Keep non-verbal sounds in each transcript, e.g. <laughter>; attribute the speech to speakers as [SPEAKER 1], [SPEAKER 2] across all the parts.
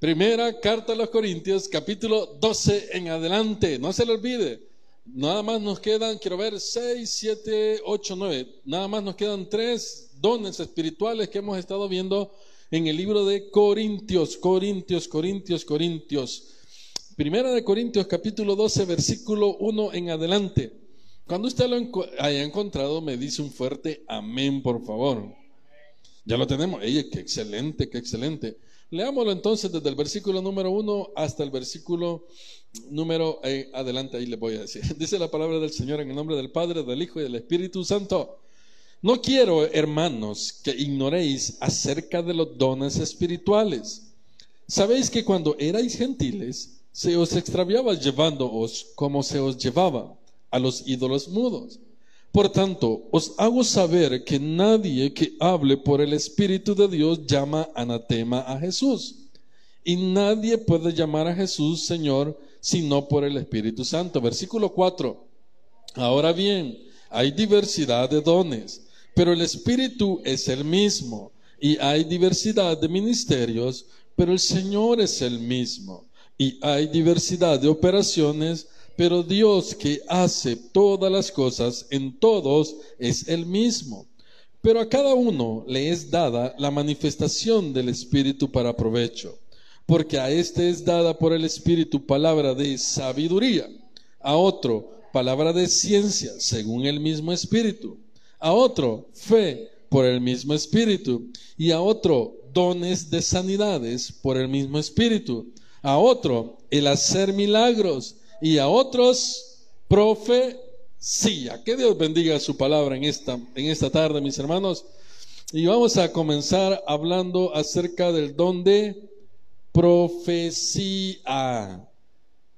[SPEAKER 1] Primera carta a los Corintios, capítulo 12 en adelante. No se le olvide. Nada más nos quedan, quiero ver, 6, 7, 8, 9. Nada más nos quedan tres dones espirituales que hemos estado viendo en el libro de Corintios, Corintios, Corintios, Corintios. Primera de Corintios, capítulo 12, versículo 1 en adelante. Cuando usted lo haya encontrado, me dice un fuerte amén, por favor. Ya lo tenemos. Ella, qué excelente, qué excelente. Leámoslo entonces desde el versículo número 1 hasta el versículo número eh, adelante, ahí le voy a decir. <laughs> Dice la palabra del Señor en el nombre del Padre, del Hijo y del Espíritu Santo. No quiero, hermanos, que ignoréis acerca de los dones espirituales. Sabéis que cuando erais gentiles, se os extraviaba llevándoos como se os llevaba a los ídolos mudos. Por tanto, os hago saber que nadie que hable por el Espíritu de Dios llama anatema a Jesús. Y nadie puede llamar a Jesús Señor sino por el Espíritu Santo. Versículo 4. Ahora bien, hay diversidad de dones pero el Espíritu es el mismo. Y hay diversidad de ministerios, pero el Señor es el mismo. Y hay diversidad de operaciones, pero Dios que hace todas las cosas en todos es el mismo. Pero a cada uno le es dada la manifestación del Espíritu para provecho, porque a éste es dada por el Espíritu palabra de sabiduría, a otro palabra de ciencia, según el mismo Espíritu a otro fe por el mismo Espíritu, y a otro dones de sanidades por el mismo Espíritu, a otro el hacer milagros, y a otros profecía. Que Dios bendiga su palabra en esta, en esta tarde, mis hermanos. Y vamos a comenzar hablando acerca del don de profecía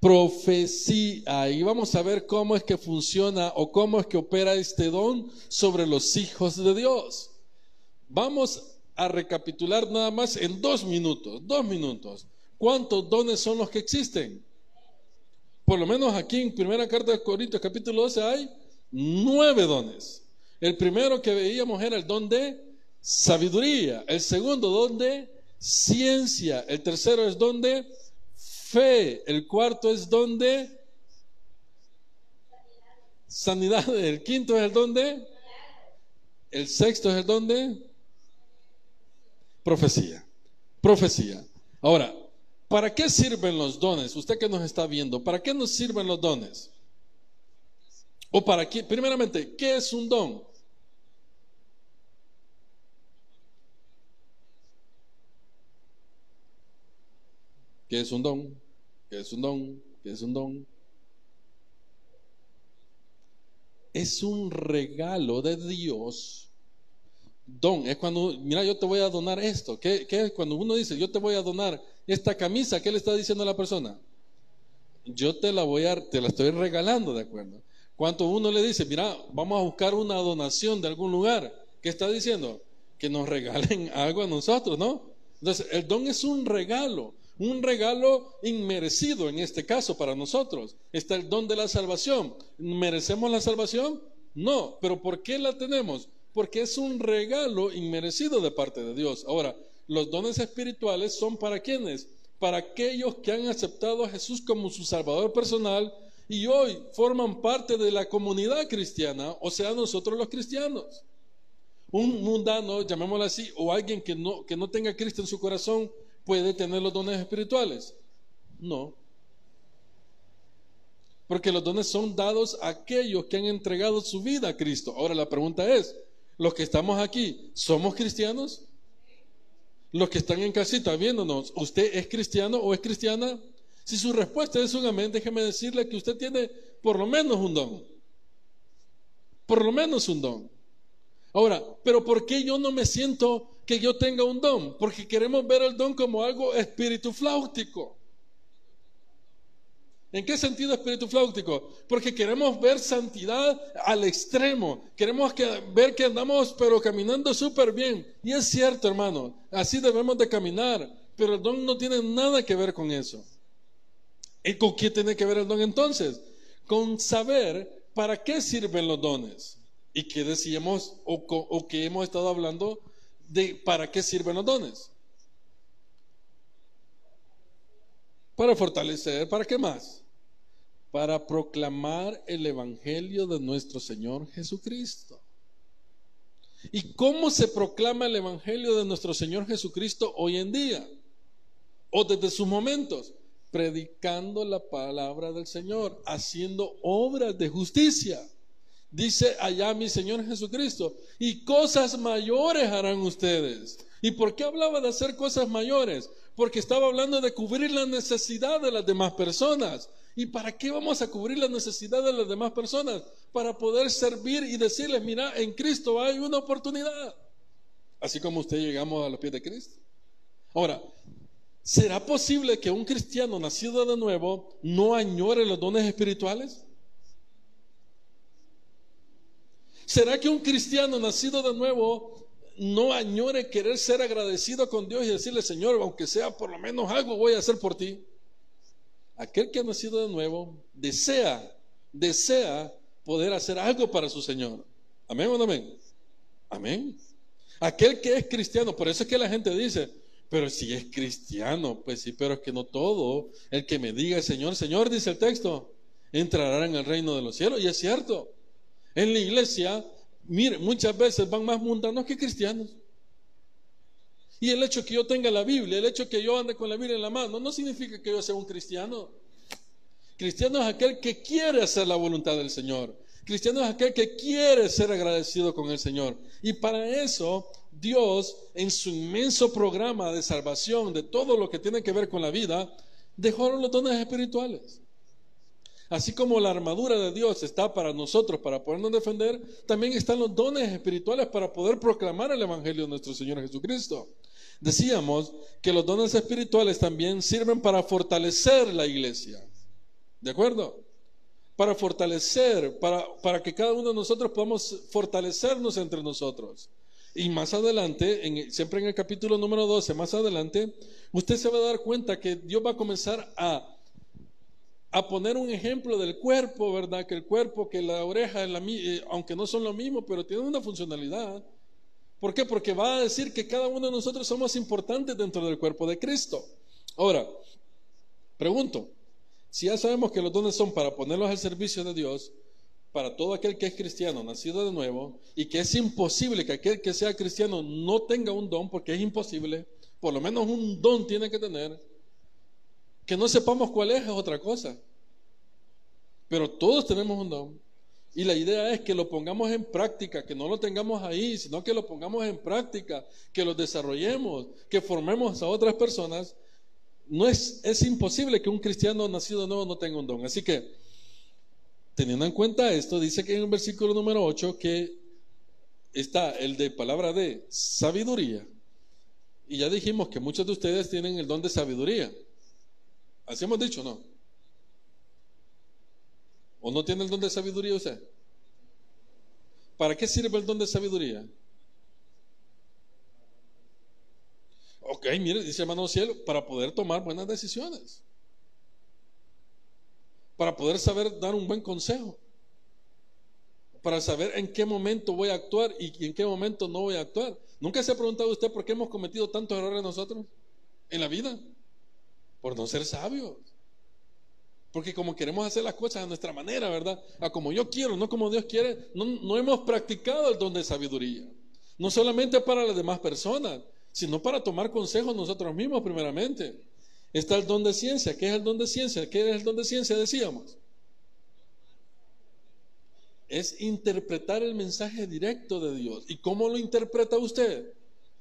[SPEAKER 1] profecía. Y vamos a ver cómo es que funciona o cómo es que opera este don sobre los hijos de Dios. Vamos a recapitular nada más en dos minutos, dos minutos. ¿Cuántos dones son los que existen? Por lo menos aquí en Primera Carta de Corintios capítulo 12 hay nueve dones. El primero que veíamos era el don de sabiduría, el segundo don de ciencia, el tercero es don de fe. El cuarto es donde sanidad. El quinto es el donde. El sexto es el donde profecía. Profecía. Ahora, ¿para qué sirven los dones? Usted que nos está viendo, ¿para qué nos sirven los dones? O para qué, primeramente, ¿qué es un don? ¿Qué es un don? ¿Qué es un don? ¿Qué es un don? Es un regalo de Dios. Don es cuando, mira, yo te voy a donar esto. ¿Qué, qué es cuando uno dice, yo te voy a donar esta camisa? ¿Qué le está diciendo a la persona? Yo te la voy a, te la estoy regalando, ¿de acuerdo? Cuando uno le dice, mira, vamos a buscar una donación de algún lugar, ¿qué está diciendo? Que nos regalen <laughs> algo a nosotros, ¿no? Entonces, el don es un regalo un regalo inmerecido en este caso para nosotros. Está el don de la salvación. ¿Merecemos la salvación? No, pero ¿por qué la tenemos? Porque es un regalo inmerecido de parte de Dios. Ahora, los dones espirituales son para quienes? Para aquellos que han aceptado a Jesús como su Salvador personal y hoy forman parte de la comunidad cristiana, o sea, nosotros los cristianos. Un mundano, llamémoslo así, o alguien que no, que no tenga Cristo en su corazón, puede tener los dones espirituales? No. Porque los dones son dados a aquellos que han entregado su vida a Cristo. Ahora la pregunta es, los que estamos aquí, ¿somos cristianos? Los que están en casita viéndonos, ¿usted es cristiano o es cristiana? Si su respuesta es un amén, déjeme decirle que usted tiene por lo menos un don. Por lo menos un don. Ahora, pero ¿por qué yo no me siento que yo tenga un don, porque queremos ver el don como algo espíritu flautico. ¿En qué sentido espíritu flautico? Porque queremos ver santidad al extremo. Queremos que, ver que andamos pero caminando súper bien. Y es cierto, hermano, así debemos de caminar. Pero el don no tiene nada que ver con eso. ¿Y con qué tiene que ver el don entonces? Con saber para qué sirven los dones. Y qué decíamos o, o que hemos estado hablando de para qué sirven los dones. Para fortalecer, ¿para qué más? Para proclamar el Evangelio de nuestro Señor Jesucristo. ¿Y cómo se proclama el Evangelio de nuestro Señor Jesucristo hoy en día? O desde sus momentos, predicando la palabra del Señor, haciendo obras de justicia. Dice allá mi Señor Jesucristo, y cosas mayores harán ustedes. ¿Y por qué hablaba de hacer cosas mayores? Porque estaba hablando de cubrir la necesidad de las demás personas. ¿Y para qué vamos a cubrir la necesidad de las demás personas? Para poder servir y decirles, mira, en Cristo hay una oportunidad. Así como usted llegamos a los pies de Cristo. Ahora, ¿será posible que un cristiano nacido de nuevo no añore los dones espirituales? ¿Será que un cristiano nacido de nuevo no añore querer ser agradecido con Dios y decirle, Señor, aunque sea por lo menos algo voy a hacer por ti? Aquel que ha nacido de nuevo desea, desea poder hacer algo para su Señor. Amén o no amén. Amén. Aquel que es cristiano, por eso es que la gente dice, pero si es cristiano, pues sí, pero es que no todo. El que me diga Señor, Señor, dice el texto, entrará en el reino de los cielos. Y es cierto. En la iglesia, mire, muchas veces van más mundanos que cristianos. Y el hecho que yo tenga la Biblia, el hecho que yo ande con la Biblia en la mano, no significa que yo sea un cristiano. Cristiano es aquel que quiere hacer la voluntad del Señor. Cristiano es aquel que quiere ser agradecido con el Señor. Y para eso Dios, en su inmenso programa de salvación, de todo lo que tiene que ver con la vida, dejó los dones espirituales. Así como la armadura de Dios está para nosotros, para podernos defender, también están los dones espirituales para poder proclamar el Evangelio de nuestro Señor Jesucristo. Decíamos que los dones espirituales también sirven para fortalecer la iglesia. ¿De acuerdo? Para fortalecer, para, para que cada uno de nosotros podamos fortalecernos entre nosotros. Y más adelante, siempre en el capítulo número 12, más adelante, usted se va a dar cuenta que Dios va a comenzar a, a poner un ejemplo del cuerpo, ¿verdad? Que el cuerpo, que la oreja, eh, aunque no son lo mismo, pero tienen una funcionalidad. ¿Por qué? Porque va a decir que cada uno de nosotros somos importantes dentro del cuerpo de Cristo. Ahora, pregunto, si ya sabemos que los dones son para ponerlos al servicio de Dios, para todo aquel que es cristiano, nacido de nuevo, y que es imposible que aquel que sea cristiano no tenga un don, porque es imposible, por lo menos un don tiene que tener, que no sepamos cuál es es otra cosa. Pero todos tenemos un don. Y la idea es que lo pongamos en práctica, que no lo tengamos ahí, sino que lo pongamos en práctica, que lo desarrollemos, que formemos a otras personas. No es, es imposible que un cristiano nacido nuevo no tenga un don. Así que, teniendo en cuenta esto, dice que en el versículo número 8 que está el de palabra de sabiduría. Y ya dijimos que muchos de ustedes tienen el don de sabiduría. Así hemos dicho, ¿no? ¿O no tiene el don de sabiduría usted? ¿Para qué sirve el don de sabiduría? Ok, mire, dice hermano cielo, para poder tomar buenas decisiones. Para poder saber dar un buen consejo. Para saber en qué momento voy a actuar y en qué momento no voy a actuar. ¿Nunca se ha preguntado usted por qué hemos cometido tantos errores nosotros en la vida? Por no ser sabios. Porque como queremos hacer las cosas a nuestra manera, ¿verdad? A como yo quiero, no como Dios quiere, no, hemos practicado el don de sabiduría. No solamente para las demás personas, sino para tomar consejos nosotros mismos primeramente. Está el don de ciencia. ¿Qué es el don de ciencia? ¿Qué es el don de ciencia? Decíamos. Es interpretar el mensaje directo de Dios. ¿Y cómo lo interpreta usted?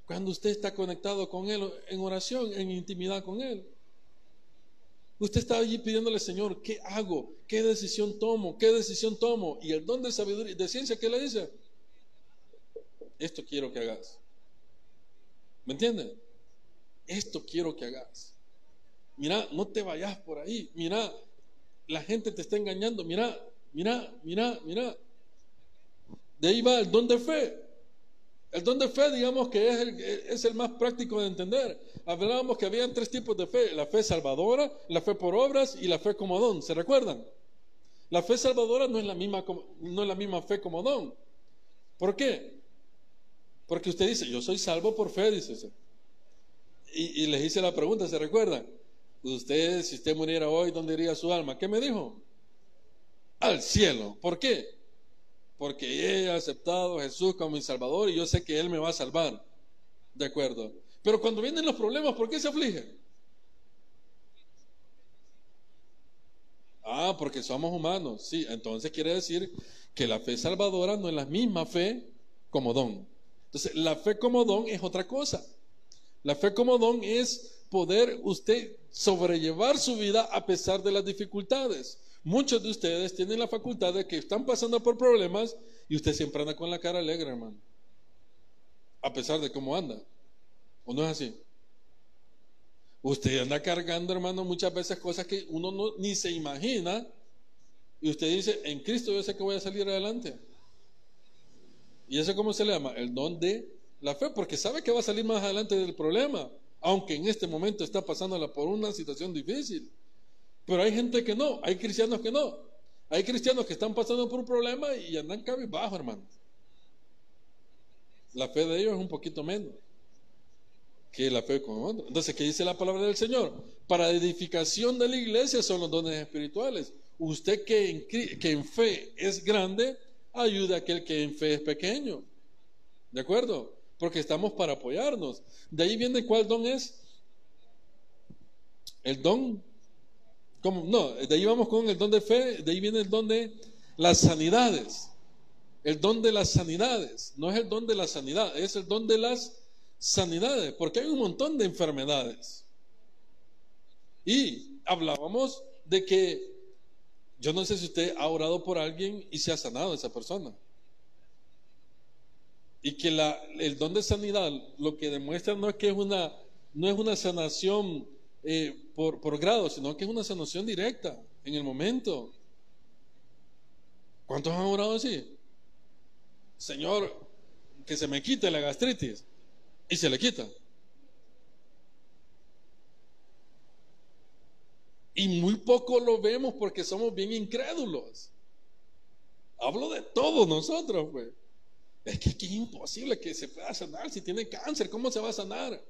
[SPEAKER 1] Cuando usted está conectado con Él en oración, en intimidad con Él. Usted está allí pidiéndole, Señor, ¿qué hago? ¿Qué decisión tomo? ¿Qué decisión tomo? Y el don de sabiduría, de ciencia, ¿qué le dice? Esto quiero que hagas. ¿Me entiende? Esto quiero que hagas. Mira, no te vayas por ahí. Mira, la gente te está engañando. Mira, mira, mira, mira. De ahí va el don de fe. El don de fe, digamos que es el, más práctico de entender hablábamos que habían tres tipos de fe, la fe salvadora, la fe por obras y la fe como don, ¿se recuerdan? La fe salvadora no es la misma, no es la misma fe como don. ¿Por qué? Porque usted dice, yo soy salvo por fe, dice. Y, y les hice la pregunta, ¿se recuerdan? usted, si usted muriera hoy, ¿dónde iría su alma? ¿Qué me dijo? Al cielo. ¿Por qué? Porque he aceptado a Jesús como mi Salvador y yo sé que Él me va a salvar. De acuerdo. Pero cuando vienen los problemas, ¿por qué se aflige? Ah, porque somos humanos. Sí, entonces quiere decir que la fe salvadora no es la misma fe como don. Entonces, la fe como don es otra cosa. La fe como don es poder usted sobrellevar su vida a pesar de las dificultades. Muchos de ustedes tienen la facultad de que están pasando por problemas y usted siempre anda con la cara alegre, hermano. A pesar de cómo anda. ¿O no es así? Usted anda cargando, hermano, muchas veces cosas que uno no, ni se imagina. Y usted dice, en Cristo yo sé que voy a salir adelante. ¿Y eso cómo se le llama? El don de la fe, porque sabe que va a salir más adelante del problema, aunque en este momento está pasándola por una situación difícil. Pero hay gente que no, hay cristianos que no. Hay cristianos que están pasando por un problema y andan cabizbajo, hermano. La fe de ellos es un poquito menos que la fe con otro. Entonces, ¿qué dice la palabra del Señor? Para edificación de la iglesia son los dones espirituales. Usted que en, que en fe es grande, ayuda a aquel que en fe es pequeño. ¿De acuerdo? Porque estamos para apoyarnos. De ahí viene cuál don es. El don. No, de ahí vamos con el don de fe, de ahí viene el don de las sanidades. El don de las sanidades. No es el don de la sanidad, es el don de las sanidades, porque hay un montón de enfermedades. Y hablábamos de que yo no sé si usted ha orado por alguien y se ha sanado esa persona. Y que la, el don de sanidad lo que demuestra no es que es una, no es una sanación eh, por, por grado, sino que es una sanación directa en el momento. ¿Cuántos han orado así? Señor, que se me quite la gastritis y se le quita. Y muy poco lo vemos porque somos bien incrédulos. Hablo de todos nosotros, pues. Es que es imposible que se pueda sanar. Si tiene cáncer, ¿cómo se va a sanar?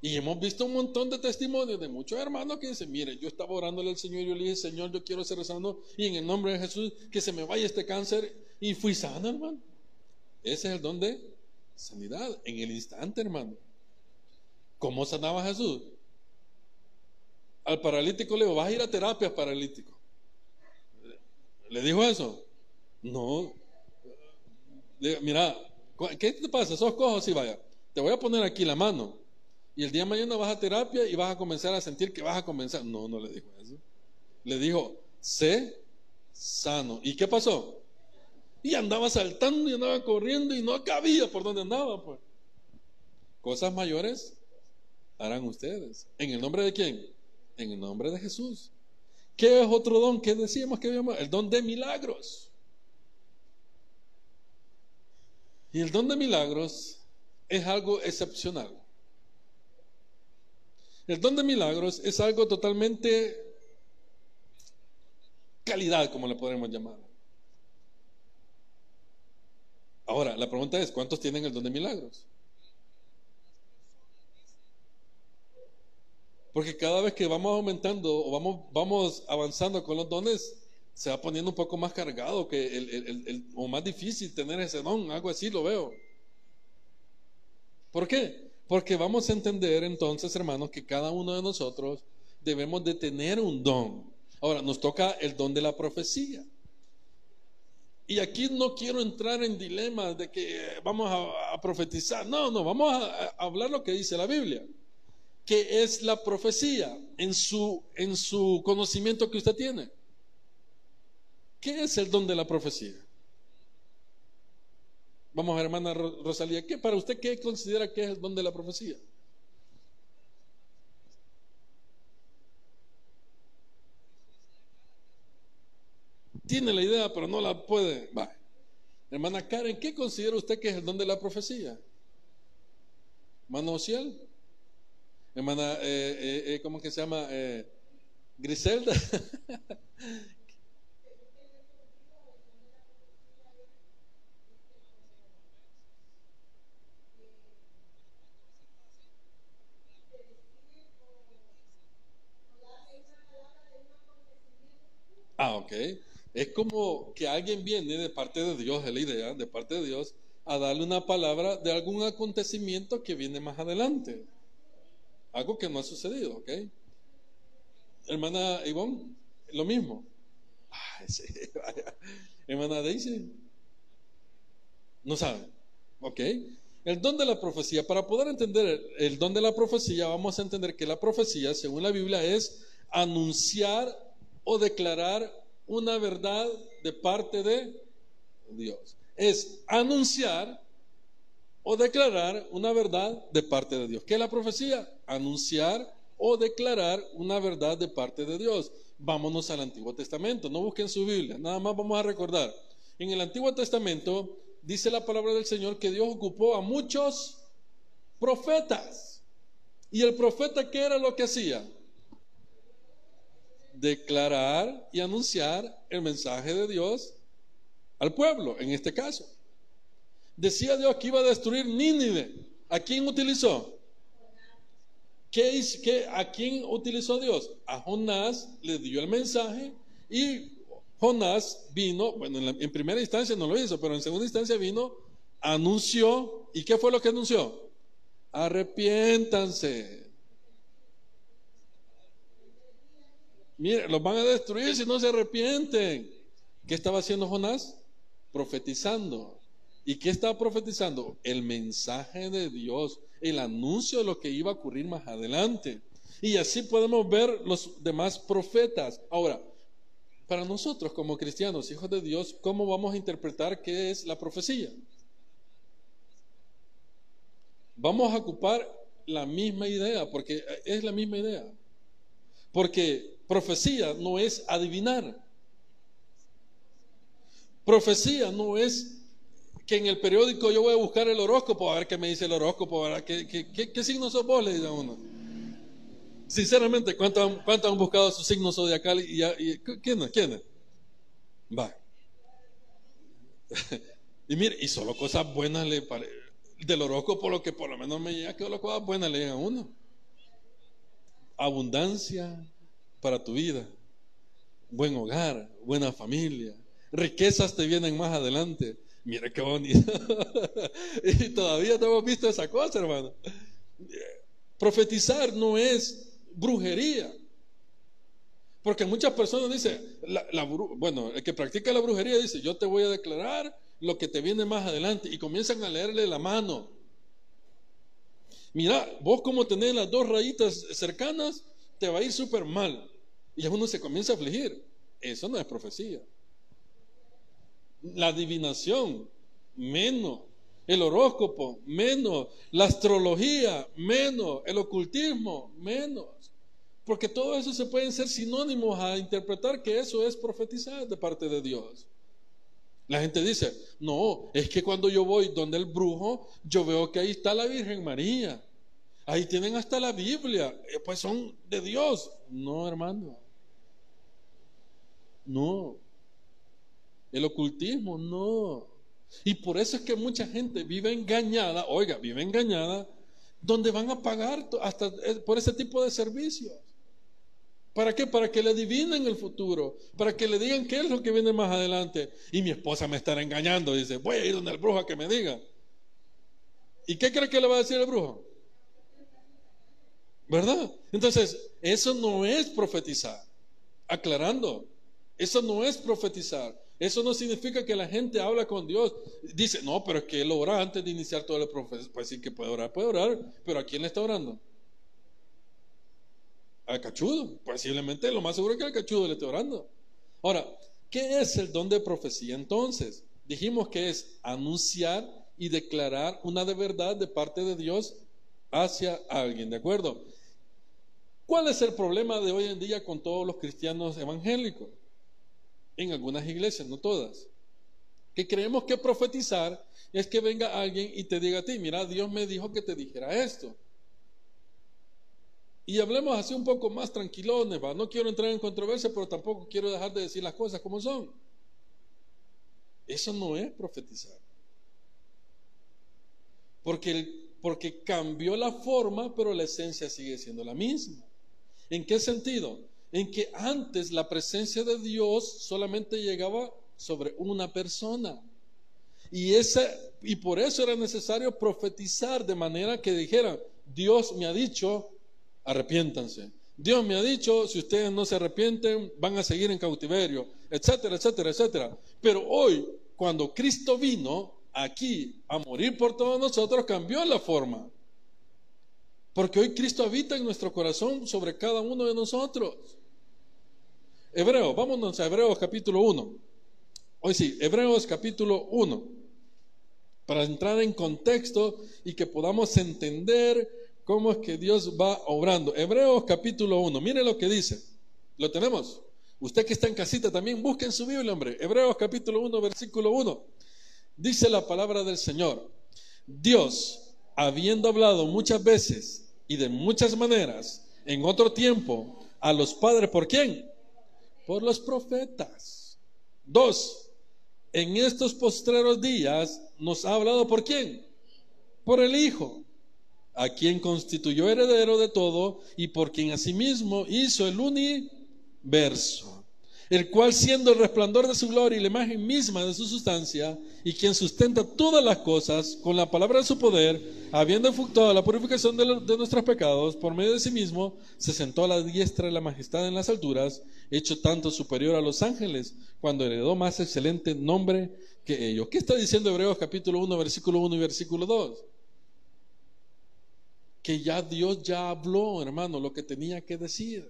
[SPEAKER 1] Y hemos visto un montón de testimonios de muchos hermanos que dicen, mire, yo estaba orándole al Señor y yo le dije, Señor, yo quiero ser sano y en el nombre de Jesús que se me vaya este cáncer y fui sano, hermano. Ese es el don de sanidad en el instante, hermano. ¿Cómo sanaba Jesús? Al paralítico le dijo, vas a ir a terapia paralítico. ¿Le dijo eso? No. Mira, ¿qué te pasa? ¿Sos cojo? Sí, vaya. Te voy a poner aquí la mano. Y el día de mañana vas a terapia y vas a comenzar a sentir que vas a comenzar. No, no le dijo eso. Le dijo, sé sano. ¿Y qué pasó? Y andaba saltando y andaba corriendo y no cabía por donde andaba, pues. Cosas mayores harán ustedes. ¿En el nombre de quién? En el nombre de Jesús. ¿Qué es otro don? ¿Qué decíamos que habíamos? El don de milagros. Y el don de milagros es algo excepcional. El don de milagros es algo totalmente calidad, como le podemos llamar. Ahora, la pregunta es, ¿cuántos tienen el don de milagros? Porque cada vez que vamos aumentando o vamos, vamos avanzando con los dones, se va poniendo un poco más cargado que el, o más difícil tener ese don, algo así lo veo. ¿Por qué? Porque vamos a entender entonces, hermanos, que cada uno de nosotros debemos de tener un don. Ahora, nos toca el don de la profecía. Y aquí no quiero entrar en dilemas de que vamos a, profetizar. No, no, vamos a, hablar lo que dice la Biblia. Que es la profecía en su, en su conocimiento que usted tiene. ¿Qué es el don de la profecía? Vamos hermana Rosalía, ¿qué para usted qué considera que es el don de la profecía? Tiene la idea, pero no la puede. Hermana Karen, ¿qué considera usted que es el don de la profecía? Hermano Ociel. Hermana, eh, eh, eh, ¿cómo que se llama? Griselda. <laughs> Ah, ok. Es como que alguien viene de parte de Dios, es la idea, de parte de Dios, a darle una palabra de algún acontecimiento que viene más adelante. Algo que no ha sucedido, ¿ok? Hermana Ivonne, lo mismo. Sí, <laughs> Hermana Daisy, no sabe, ¿ok? El don de la profecía. Para poder entender el don de la profecía, vamos a entender que la profecía, según la Biblia, es anunciar o declarar una verdad de parte de Dios. Es anunciar o declarar una verdad de parte de Dios. ¿Qué es la profecía? Anunciar o declarar una verdad de parte de Dios. Vámonos al Antiguo Testamento, no busquen su Biblia, nada más vamos a recordar. En el Antiguo Testamento dice la palabra del Señor que Dios ocupó a muchos profetas. ¿Y el profeta qué era lo que hacía? Declarar y anunciar el mensaje de Dios al pueblo, en este caso. Decía Dios que iba a destruir Nínive. ¿A quién utilizó? ¿Qué, ¿A quién utilizó Dios? A Jonás le dio el mensaje y Jonás vino, bueno, en, primera instancia no lo hizo, pero en segunda instancia vino, anunció, ¿y qué fue lo que anunció? Arrepiéntanse. Mire, los van a destruir si no se arrepienten. ¿Qué estaba haciendo Jonás? Profetizando. ¿Y qué estaba profetizando? El mensaje de Dios, el anuncio de lo que iba a ocurrir más adelante. Y así podemos ver los demás profetas. Ahora, para nosotros como cristianos, hijos de Dios, ¿cómo vamos a interpretar qué es la profecía? Vamos a ocupar la misma idea, porque es la misma idea. Porque profecía no es adivinar. Profecía no es que en el periódico yo voy a buscar el horóscopo, a ver qué me dice el horóscopo, a ver qué, qué, qué, sos vos, le dice a uno. Sinceramente, ¿cuánto han, han buscado su signo zodiacal? Y, y, ¿Quién es? ¿Quién? Va. <laughs> y mire, y solo cosas buenas le parece. Del horóscopo, lo que por lo menos me llega, que solo cosas buenas le llegan a uno. Abundancia para tu vida. Buen hogar, buena familia. Riquezas te vienen más adelante. Mire qué bonito. <laughs> y todavía no hemos visto esa cosa, hermano. Profetizar no es brujería. Porque muchas personas dicen, la, bueno, el que practica la brujería dice, yo te voy a declarar lo que te viene más adelante y comienzan a leerle la mano. Mira, vos como tenés las dos rayitas cercanas, te va a ir súper mal. Y uno se comienza a afligir. Eso no es profecía. La adivinación, menos. El horóscopo, menos. La astrología, menos. El ocultismo, menos. Porque todo eso se pueden ser sinónimos a interpretar que eso es profetizar de parte de Dios. La gente dice, no, es que cuando yo voy donde el brujo, yo veo que ahí está la Virgen María. Ahí tienen hasta la Biblia. Eh, pues son de Dios. No, hermano. No. El ocultismo, no. Y por eso es que mucha gente vive engañada, oiga, vive engañada, donde van a pagar hasta eh, por ese tipo de servicios. ¿Para qué? Para que le adivinen el futuro, para que le digan qué es lo que viene más adelante. Y mi esposa me estará engañando, dice, voy a ir donde el brujo a que me diga. ¿Y qué cree que le va a decir el brujo? ¿Verdad? Entonces, eso no es profetizar. Aclarando, eso no es profetizar. Eso no significa que la gente habla con Dios. Dice, no, pero es que él ora antes de iniciar todo el profecía. Pues sí que puede orar, puede orar, pero ¿a quién le está orando? al cachudo. Posiblemente lo más seguro es que al cachudo le esté orando. Ahora, ¿qué es el don de profecía entonces? Dijimos que es anunciar y declarar una de verdad de parte de Dios hacia alguien, ¿de acuerdo? ¿Cuál es el problema de hoy en día con todos los cristianos evangélicos? En algunas iglesias, no todas. Que creemos que profetizar es que venga alguien y te diga a ti, mira, Dios me dijo que te dijera esto. Y hablemos así un poco más tranquilones, ¿va? No quiero entrar en controversia, pero tampoco quiero dejar de decir las cosas como son. Eso no es profetizar. Porque, porque cambió la forma, pero la esencia sigue siendo la misma. ¿En qué sentido? En que antes la presencia de Dios solamente llegaba sobre una persona. Y, esa, y por eso era necesario profetizar de manera que dijera, Dios me ha dicho, arrepiéntanse. Dios me ha dicho, si ustedes no se arrepienten, van a seguir en cautiverio, etcétera, etcétera, etcétera. Pero hoy, cuando Cristo vino aquí a morir por todos nosotros, cambió la forma. Porque hoy Cristo habita en nuestro corazón sobre cada uno de nosotros. Hebreos, vámonos a Hebreos capítulo 1. Hoy sí, Hebreos capítulo 1. Para entrar en contexto y que podamos entender cómo es que Dios va obrando. Hebreos capítulo 1, mire lo que dice. ¿Lo tenemos? Usted que está en casita también, busquen su Biblia, hombre. Hebreos capítulo 1, versículo 1. Dice la palabra del Señor. Dios, habiendo hablado muchas veces y de muchas maneras en otro tiempo a los padres, ¿por quién? Por los profetas. Dos, en estos postreros días nos ha hablado por quién? Por el Hijo a quien constituyó heredero de todo y por quien asimismo hizo el universo, el cual siendo el resplandor de su gloria y la imagen misma de su sustancia, y quien sustenta todas las cosas con la palabra de su poder, habiendo efectuado la purificación de, nuestros pecados por medio de sí mismo, se sentó a la diestra de la majestad en las alturas, hecho tanto superior a los ángeles, cuando heredó más excelente nombre que ellos. ¿Qué está diciendo Hebreos capítulo 1, versículo 1 y versículo 2? que ya Dios ya habló, hermano, lo que tenía que decir.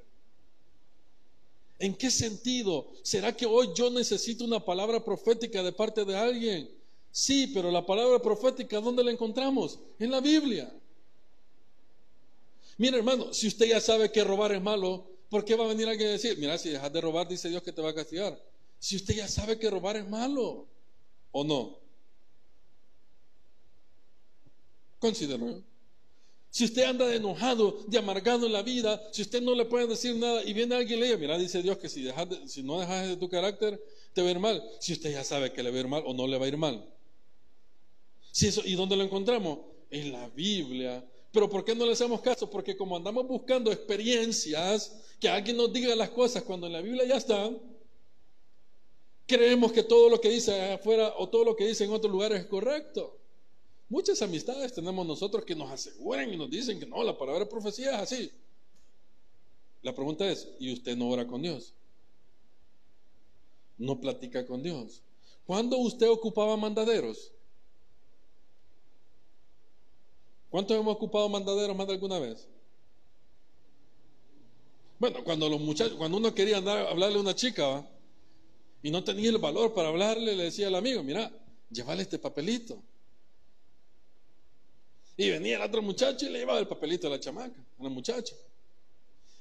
[SPEAKER 1] ¿En qué sentido? ¿Será que hoy yo necesito una palabra profética de parte de alguien? Sí, pero la palabra profética, ¿dónde la encontramos? En la Biblia. Mira, hermano, si usted ya sabe que robar es malo, ¿por qué va a venir alguien a decir, mira, si dejas de robar, dice Dios que te va a castigar? Si usted ya sabe que robar es malo, ¿o no? Considero. Si usted anda de enojado, de amargado en la vida, si usted no le puede decir nada y viene alguien y le dice, mira, dice Dios que si, no dejas de tu carácter, te va a ir mal. Si usted ya sabe que le va a ir mal o no le va a ir mal. Si eso, ¿Y dónde lo encontramos? En la Biblia. Pero ¿por qué no le hacemos caso? Porque como andamos buscando experiencias, que alguien nos diga las cosas cuando en la Biblia ya están, creemos que todo lo que dice afuera o todo lo que dice en otros lugares es correcto. Muchas amistades tenemos nosotros que nos aseguran y nos dicen que no, la palabra de profecía es así. La pregunta es, ¿y usted no ora con Dios? ¿No platica con Dios? ¿Cuándo usted ocupaba mandaderos? ¿Cuántos hemos ocupado mandaderos más de alguna vez? Bueno, cuando los muchachos, cuando uno quería hablarle a una chica y no tenía el valor para hablarle, le decía al amigo, mira, llévale este papelito. Y venía el otro muchacho y le llevaba el papelito a la chamaca, a la muchacha.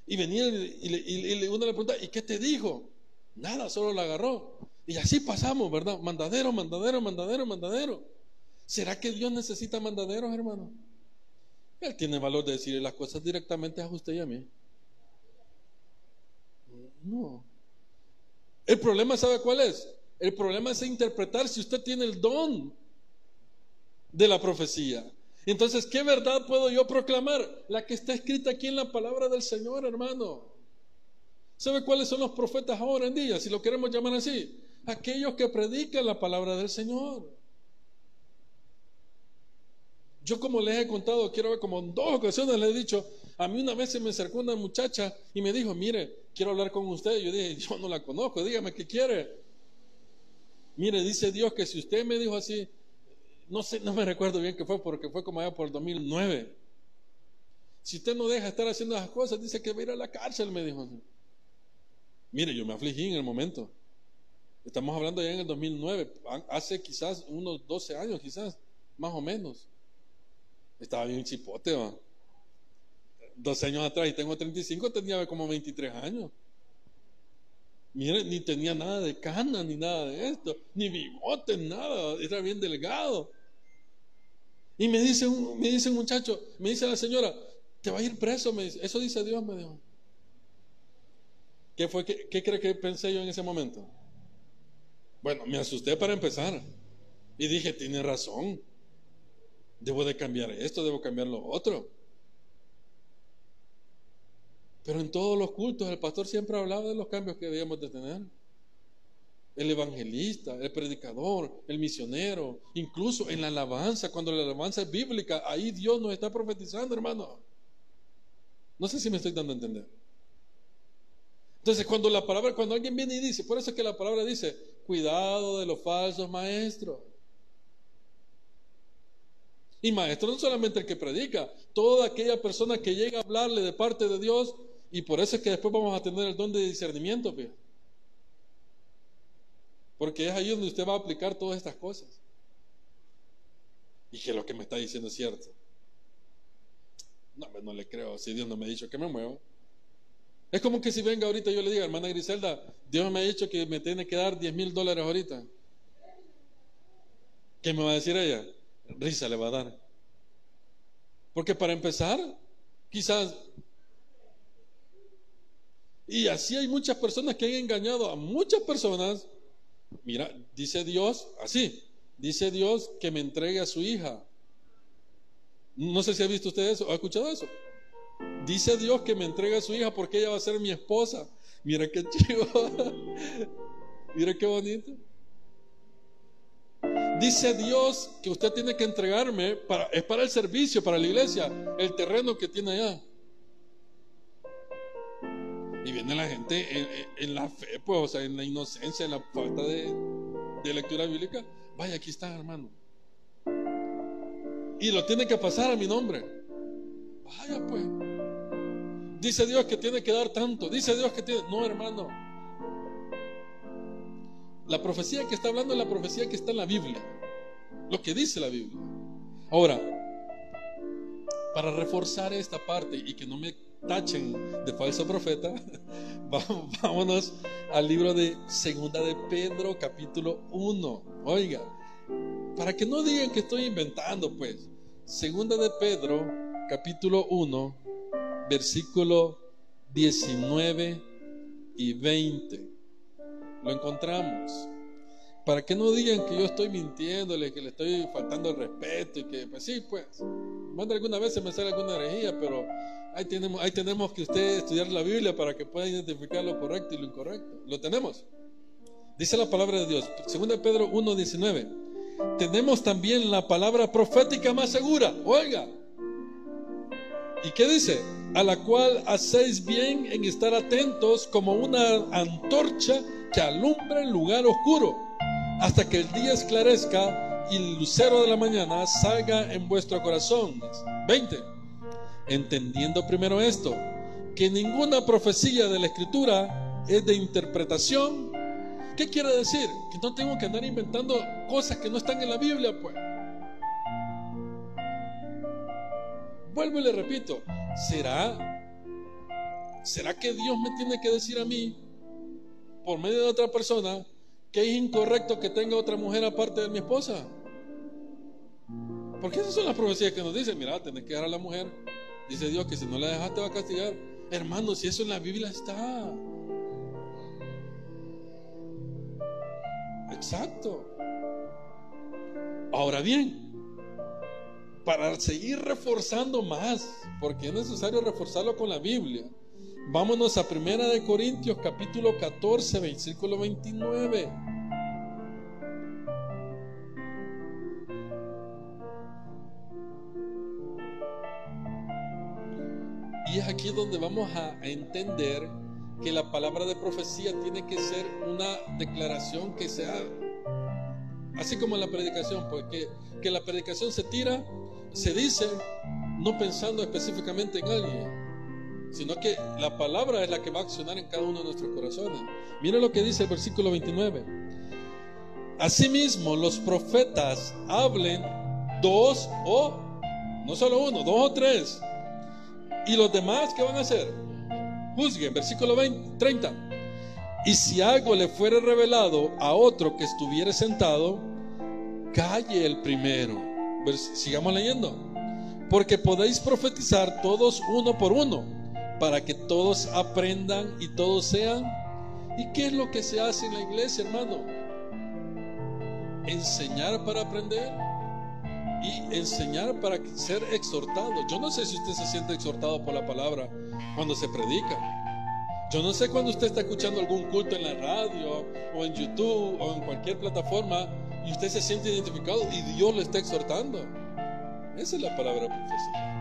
[SPEAKER 1] Y venía y, uno le preguntaba, ¿y qué te dijo? Nada, solo la agarró. Y así pasamos, ¿verdad? Mandadero, mandadero, mandadero, mandadero. ¿Será que Dios necesita mandaderos, hermano? Él tiene valor de decirle las cosas directamente a usted y a mí. No. El problema, ¿sabe cuál es? El problema es interpretar si usted tiene el don de la profecía. Entonces, ¿qué verdad puedo yo proclamar? La que está escrita aquí en la palabra del Señor, hermano. ¿Sabe cuáles son los profetas ahora en día, si lo queremos llamar así? Aquellos que predican la palabra del Señor. Yo como les he contado, quiero ver, como en dos ocasiones les he dicho, a mí una vez se me acercó una muchacha y me dijo, mire, quiero hablar con usted. Yo dije, yo no la conozco, dígame qué quiere. Mire, dice Dios que si usted me dijo así, no sé, no me recuerdo bien qué fue, porque fue como allá por el 2009. Si usted no deja de estar haciendo esas cosas, dice que va a ir a la cárcel, me dijo. Mire, yo me afligí en el momento. Estamos hablando ya en el 2009, hace quizás unos 12 años, quizás, más o menos. Estaba bien chipote, va. 12 años atrás, y tengo 35, tenía como 23 años. Mire, ni tenía nada de cana, ni nada de esto, ni bigote, nada, era bien delgado. Y me dice un, me dice un muchacho, me dice la señora, te va a ir preso, me dice, eso dice Dios, me dijo. ¿Qué fue? ¿Qué, qué cree que pensé yo en ese momento? Bueno, me asusté para empezar. Y dije, tiene razón. Debo de cambiar esto, debo cambiar lo otro. Pero en todos los cultos el pastor siempre hablaba de los cambios que debíamos de tener. El evangelista, el predicador, el misionero, incluso en la alabanza, cuando la alabanza es bíblica, ahí Dios nos está profetizando, hermano. No sé si me estoy dando a entender. Entonces, cuando la palabra, cuando alguien viene y dice, por eso es que la palabra dice, cuidado de los falsos maestros. Y maestro no solamente el que predica, toda aquella persona que llega a hablarle de parte de Dios, y por eso es que después vamos a tener el don de discernimiento, porque es ahí donde usted va a aplicar todas estas cosas. Y que lo que me está diciendo es cierto. No, no le creo, si Dios no me ha dicho que me mueva. Es como que si venga ahorita yo le diga, hermana Griselda, Dios me ha dicho que me tiene que dar 10 mil dólares ahorita. ¿Qué me va a decir ella? Risa le va a dar. Porque para empezar, quizás... Y así hay muchas personas que han engañado a muchas personas. Mira, dice Dios, así, dice Dios que me entregue a su hija. No sé si ha visto usted eso, ha escuchado eso. Dice Dios que me entrega a su hija porque ella va a ser mi esposa. Mira qué chido. <laughs> Mira qué bonito. Dice Dios que usted tiene que entregarme, para, es para el servicio, para la iglesia, el terreno que tiene allá. Y viene la gente en, la fe, pues, o sea, en la inocencia, en la falta de, de lectura bíblica. Vaya, aquí está, hermano. Y lo tiene que pasar a mi nombre. Vaya, pues. Dice Dios que tiene que dar tanto. Dice Dios que tiene... No, hermano. La profecía que está hablando es la profecía que está en la Biblia. Lo que dice la Biblia. Ahora, para reforzar esta parte y que no me tachen de falso profeta, <laughs> vámonos al libro de Segunda de Pedro, capítulo 1. Oiga, para que no digan que estoy inventando, pues. Segunda de Pedro, capítulo 1, versículo 19 y 20. Lo encontramos. Para que no digan que yo estoy mintiéndole, que le estoy faltando el respeto y que, pues sí, pues, más de alguna vez se me sale alguna herejía, pero ahí tenemos, ahí tenemos que usted estudiar la Biblia para que pueda identificar lo correcto y lo incorrecto. Lo tenemos. Dice la palabra de Dios, 2 Pedro 1.19. Tenemos también la palabra profética más segura. Oiga, ¿Y qué dice? A la cual hacéis bien en estar atentos como una antorcha que alumbra el lugar oscuro, hasta que el día esclarezca y el lucero de la mañana salga en vuestro corazón. 20. Entendiendo primero esto, que ninguna profecía de la escritura es de interpretación. ¿Qué quiere decir? Que no tengo que andar inventando cosas que no están en la Biblia, pues. Vuelvo y le repito, ¿será, ¿será que Dios me tiene que decir a mí, por medio de otra persona, que es incorrecto que tenga otra mujer aparte de mi esposa? Porque esas son las profecías que nos dicen, mira, tenés que dejar a la mujer. Dice Dios que si no la dejas te va a castigar. Hermano, si eso en la Biblia está. Exacto. Ahora bien, para seguir reforzando más, porque es necesario reforzarlo con la Biblia. Vámonos a Primera de Corintios capítulo 14, versículo 29. Y es aquí donde vamos a entender que la palabra de profecía tiene que ser una declaración que sea, así como la predicación, porque que la predicación se tira se dice no pensando específicamente en alguien, sino que la palabra es la que va a accionar en cada uno de nuestros corazones. Mira lo que dice el versículo 29. Asimismo, los profetas hablen dos o, no solo uno, dos o tres. Y los demás, ¿qué van a hacer? Juzguen, versículo 20, 30. Y si algo le fuere revelado a otro que estuviere sentado, calle el primero sigamos leyendo. Porque podéis profetizar todos uno por uno, para que todos aprendan y todos sean. ¿Y qué es lo que se hace en la iglesia, hermano? Enseñar para aprender y enseñar para ser exhortado. Yo no sé si usted se siente exhortado por la palabra cuando se predica. Yo no sé cuando usted está escuchando algún culto en la radio o en YouTube o en cualquier plataforma y usted se siente identificado y Dios le está exhortando. Esa es la palabra profecía.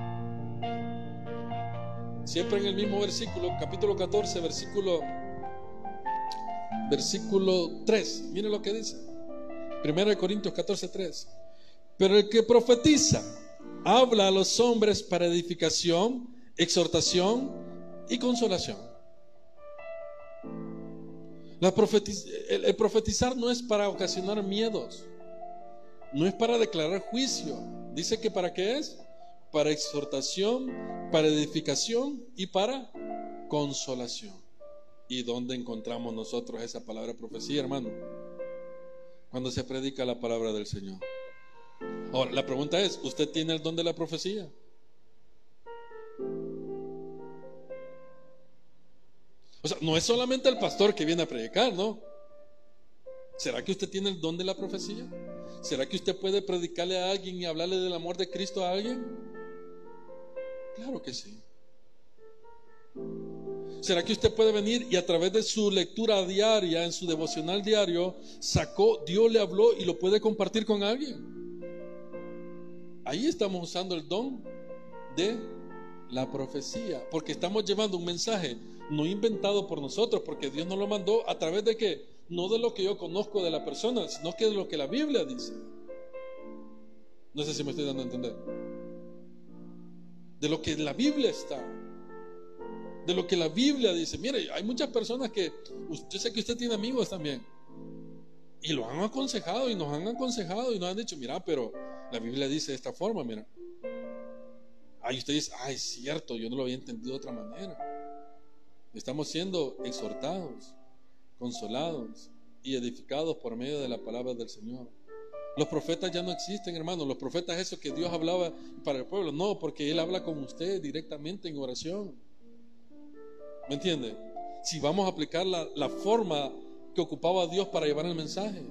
[SPEAKER 1] Siempre en el mismo versículo, capítulo 14, versículo versículo 3. Mire lo que dice. 1 Corintios 14, 3. Pero el que profetiza habla a los hombres para edificación, exhortación y consolación. el profetizar no es para ocasionar miedos, no es para declarar juicio. Dice que para qué es? Para exhortación, para edificación y para consolación. ¿Y dónde encontramos nosotros esa palabra profecía, hermano? Cuando se predica la palabra del Señor. Ahora, la pregunta es, ¿usted tiene el don de la profecía? O sea, no es solamente el pastor que viene a predicar, ¿no? ¿Será que usted tiene el don de la profecía? ¿Será que usted puede predicarle a alguien y hablarle del amor de Cristo a alguien? Claro que sí. ¿Será que usted puede venir y a través de su lectura diaria, en su devocional diario, sacó, Dios le habló y lo puede compartir con alguien? Ahí estamos usando el don de la profecía, porque estamos llevando un mensaje no inventado por nosotros, porque Dios nos lo mandó a través de que no de lo que yo conozco de la persona, sino que de lo que la Biblia dice. No sé si me estoy dando a entender. De lo que la Biblia está. De lo que la Biblia dice. Mire, hay muchas personas que, yo sé que usted tiene amigos también. Y lo han aconsejado y nos han aconsejado y nos han dicho, mira, pero la Biblia dice de esta forma, mira. Ahí usted dice, ah, es cierto, yo no lo había entendido de otra manera. Estamos siendo exhortados, consolados y edificados por medio de la palabra del Señor. Los profetas ya no existen, hermanos. Los profetas, eso que Dios hablaba para el pueblo. No, porque Él habla con usted directamente en oración. ¿Me entiende? Si vamos a aplicar la, la forma que ocupaba Dios para llevar el mensaje.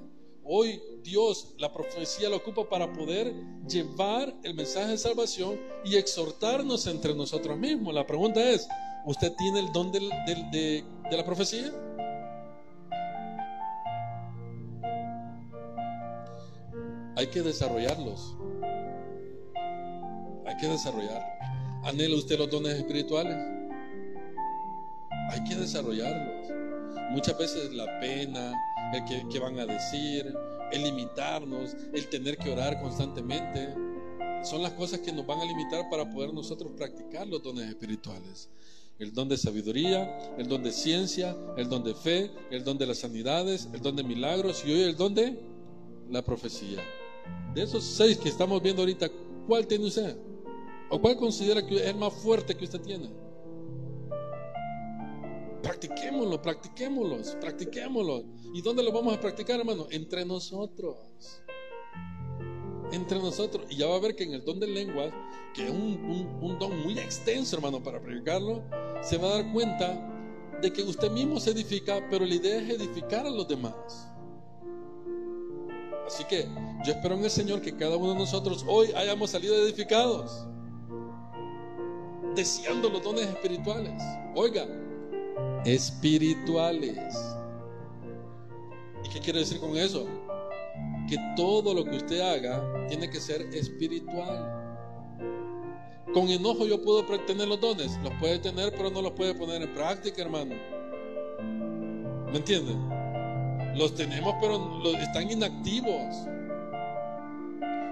[SPEAKER 1] Hoy Dios la profecía lo ocupa para poder llevar el mensaje de salvación y exhortarnos entre nosotros mismos. La pregunta es, ¿usted tiene el don de, de la profecía? Hay que desarrollarlos. Hay que desarrollarlos. ¿Anhela usted los dones espirituales? Hay que desarrollarlos. Muchas veces la pena, el que, van a decir, el limitarnos, el tener que orar constantemente, son las cosas que nos van a limitar para poder nosotros practicar los dones espirituales. El don de sabiduría, el don de ciencia, el don de fe, el don de las sanidades, el don de milagros y hoy el don de la profecía. De esos seis que estamos viendo ahorita, ¿cuál tiene usted? ¿O cuál considera que es el más fuerte que usted tiene? Practiquémoslo, practiquémoslo, practiquémoslo. ¿Y dónde lo vamos a practicar, hermano? Entre nosotros. Entre nosotros. Y ya va a ver que en el don de lenguas, que es un, don muy extenso, hermano, para predicarlo, se va a dar cuenta de que usted mismo se edifica, pero la idea es edificar a los demás. Así que yo espero en el Señor que cada uno de nosotros hoy hayamos salido edificados, deseando los dones espirituales. Oiga, espirituales. ¿Y qué quiere decir con eso? Que todo lo que usted haga tiene que ser espiritual. Con enojo yo puedo tener los dones, los puede tener, pero no los puede poner en práctica, hermano. ¿Me entiende? Los tenemos, pero están inactivos.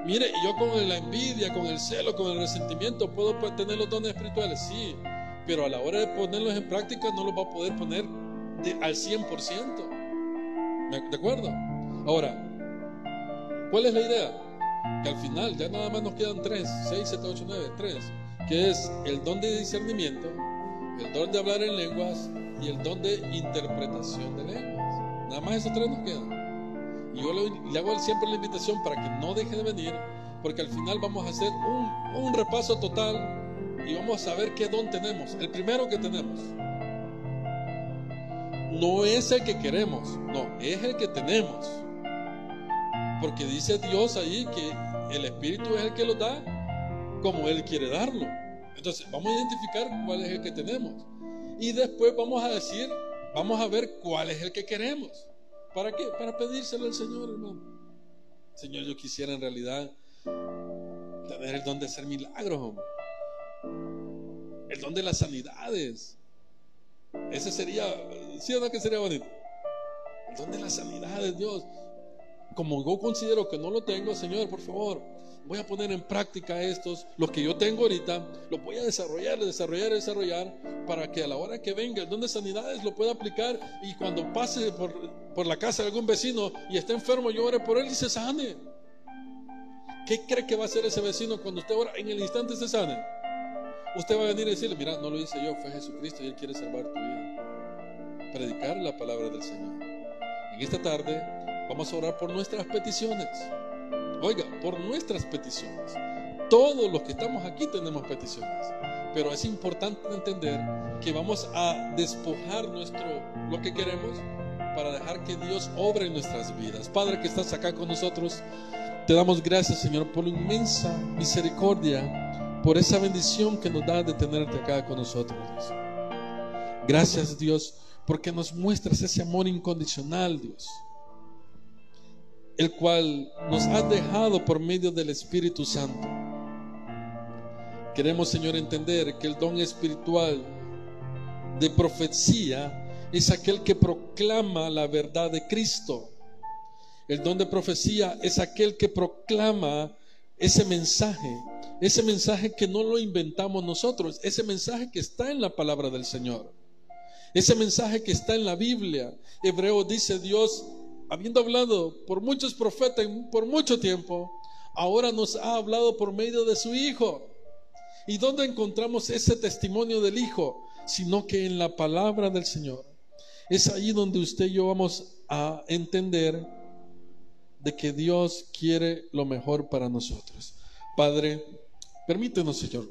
[SPEAKER 1] Mire, yo con la envidia, con el celo, con el resentimiento, puedo tener los dones espirituales, sí, pero a la hora de ponerlos en práctica no los va a poder poner al 100%. ¿De acuerdo? Ahora, ¿cuál es la idea? Que al final ya nada más nos quedan tres, 6, 7, 8, 9, tres, que es el don de discernimiento, el don de hablar en lenguas y el don de interpretación de lenguas. Nada más esos tres nos quedan. Y yo le, hago siempre la invitación para que no deje de venir, porque al final vamos a hacer un, un repaso total y vamos a ver qué don tenemos. El primero que tenemos. No es el que queremos, no, es el que tenemos. Porque dice Dios ahí que el Espíritu es el que lo da como Él quiere darlo. Entonces, vamos a identificar cuál es el que tenemos. Y después vamos a decir, vamos a ver cuál es el que queremos. ¿Para qué? Para pedírselo al Señor, hermano. Señor, yo quisiera en realidad tener el don de hacer milagros, hombre. El don de las sanidades. Ese sería, ¿sí o no que sería bonito? El don de las sanidades, Dios. Como yo considero que no lo tengo, Señor, por favor, voy a poner en práctica estos, los que yo tengo ahorita, los voy a desarrollar, desarrollar, desarrollar, para que a la hora que venga el don de sanidades lo pueda aplicar y cuando pase por, por la casa de algún vecino y esté enfermo, yo ore por él y se sane. ¿Qué cree que va a hacer ese vecino cuando usted ora en el instante se sane? Usted va a venir y decirle, mira, no lo hice yo, fue Jesucristo y Él quiere salvar tu vida. Predicar la palabra del Señor. En esta tarde vamos a orar por nuestras peticiones. Oiga, por nuestras peticiones. Todos los que estamos aquí tenemos peticiones. Pero es importante entender que vamos a despojar nuestro lo que queremos para dejar que Dios obre en nuestras vidas. Padre que estás acá con nosotros, te damos gracias, Señor, por la inmensa misericordia, por esa bendición que nos da de tenerte acá con nosotros. Gracias, Dios, porque nos muestras ese amor incondicional, Dios el cual nos has dejado por medio del Espíritu Santo. Queremos, Señor, entender que el don espiritual de profecía es aquel que proclama la verdad de Cristo. El don de profecía es aquel que proclama ese mensaje, ese mensaje que no lo inventamos nosotros, ese mensaje que está en la palabra del Señor, ese mensaje que está en la Biblia. Hebreo dice Dios habiendo hablado por muchos profetas por mucho tiempo, ahora nos ha hablado por medio de su Hijo. ¿Y dónde encontramos ese testimonio del Hijo? Sino que en la palabra del Señor. Es ahí donde usted y yo vamos a entender de que Dios quiere lo mejor para nosotros. Padre, permítenos, Señor,